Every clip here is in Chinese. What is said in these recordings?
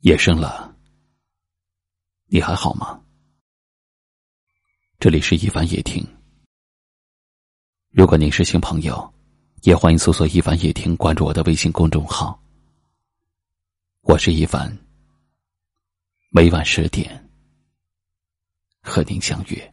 夜深了，你还好吗？这里是一凡夜听。如果您是新朋友，也欢迎搜索“一凡夜听”，关注我的微信公众号。我是一凡，每晚十点和您相约。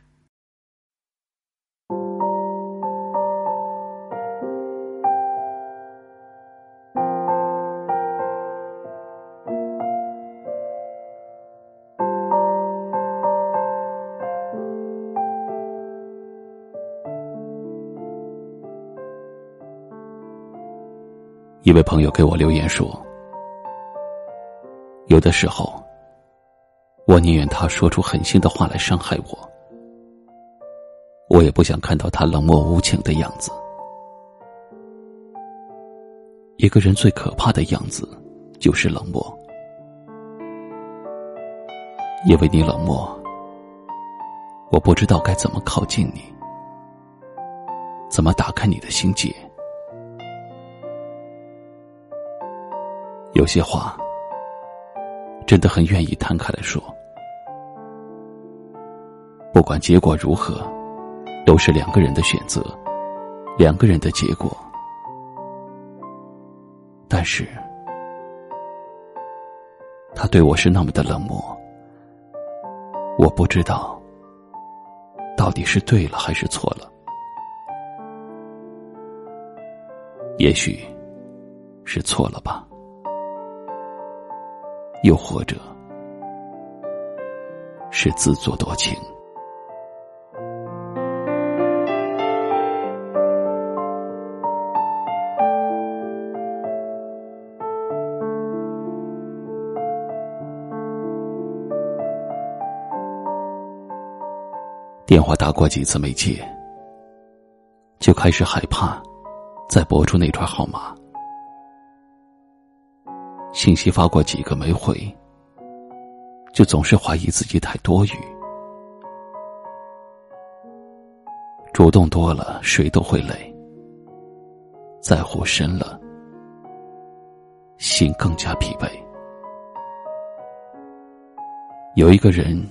一位朋友给我留言说：“有的时候，我宁愿他说出狠心的话来伤害我，我也不想看到他冷漠无情的样子。一个人最可怕的样子，就是冷漠。因为你冷漠，我不知道该怎么靠近你，怎么打开你的心结。”有些话，真的很愿意摊开来说。不管结果如何，都是两个人的选择，两个人的结果。但是，他对我是那么的冷漠，我不知道到底是对了还是错了。也许是错了吧。又或者，是自作多情。电话打过几次没接，就开始害怕再拨出那串号码。信息发过几个没回，就总是怀疑自己太多余。主动多了，谁都会累；在乎深了，心更加疲惫。有一个人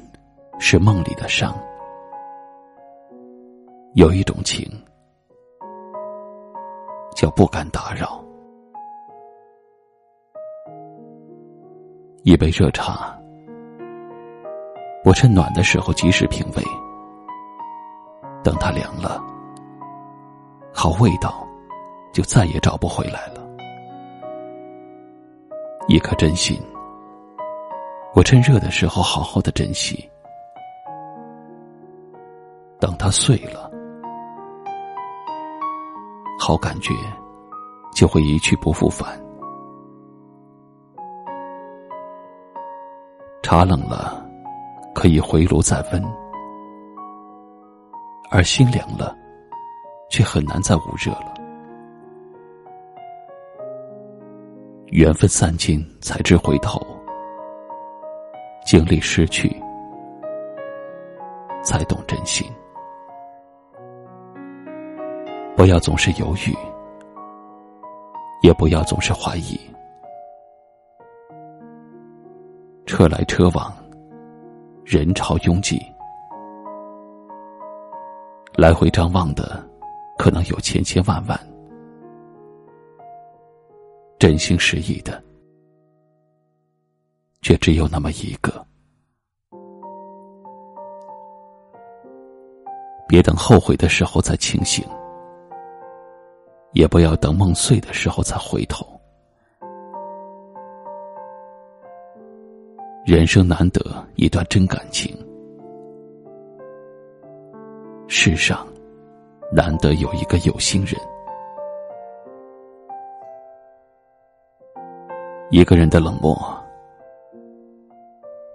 是梦里的伤，有一种情叫不敢打扰。一杯热茶，我趁暖的时候及时品味，等它凉了，好味道就再也找不回来了。一颗真心，我趁热的时候好好的珍惜，等它碎了，好感觉就会一去不复返。茶冷了，可以回炉再温；而心凉了，却很难再捂热了。缘分散尽才知回头，经历失去才懂真心。不要总是犹豫，也不要总是怀疑。车来车往，人潮拥挤，来回张望的可能有千千万万，真心实意的却只有那么一个。别等后悔的时候再清醒，也不要等梦碎的时候再回头。人生难得一段真感情，世上难得有一个有心人。一个人的冷漠，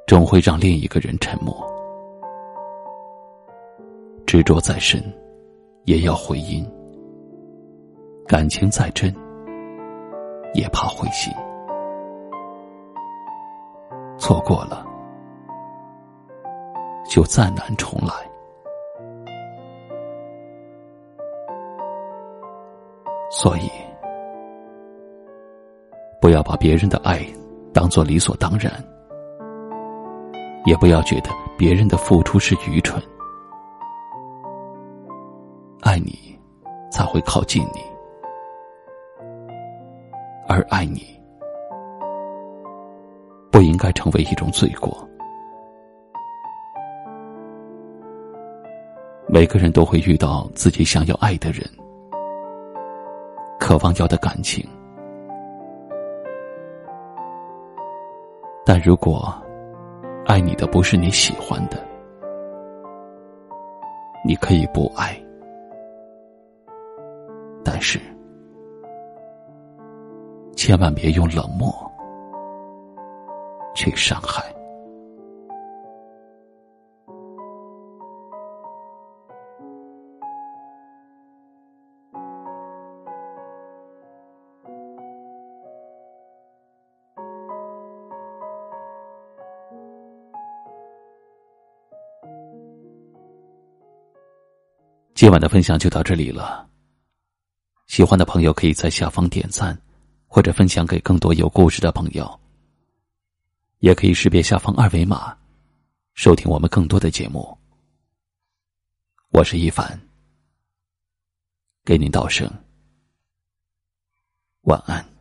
终会让另一个人沉默。执着再深，也要回音；感情再真，也怕灰心。错过了，就再难重来。所以，不要把别人的爱当做理所当然，也不要觉得别人的付出是愚蠢。爱你，才会靠近你；而爱你，不应该成为一种罪过。每个人都会遇到自己想要爱的人，渴望要的感情。但如果爱你的不是你喜欢的，你可以不爱，但是千万别用冷漠去伤害。今晚的分享就到这里了。喜欢的朋友可以在下方点赞，或者分享给更多有故事的朋友。也可以识别下方二维码，收听我们更多的节目。我是一凡，给您道声晚安。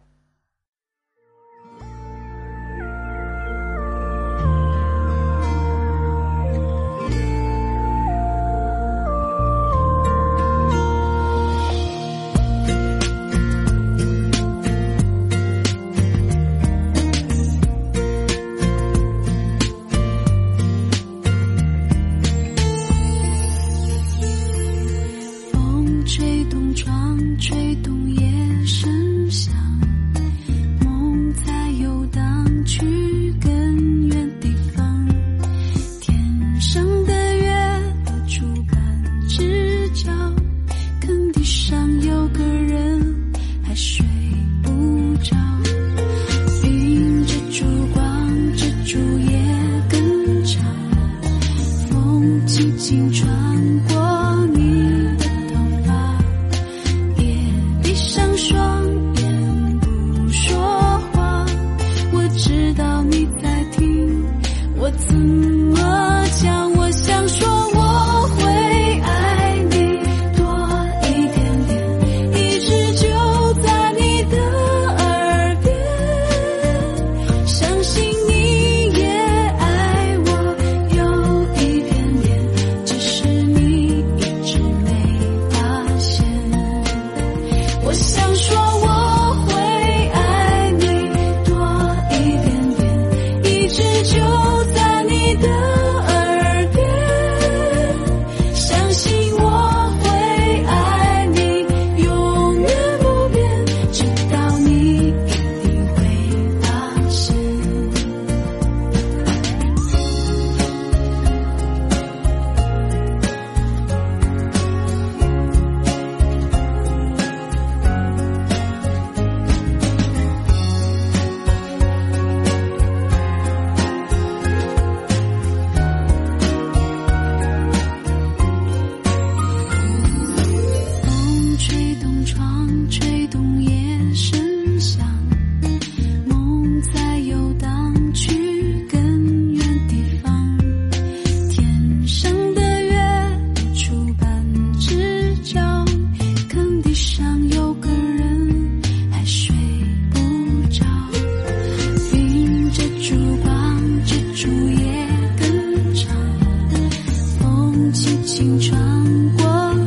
轻轻穿过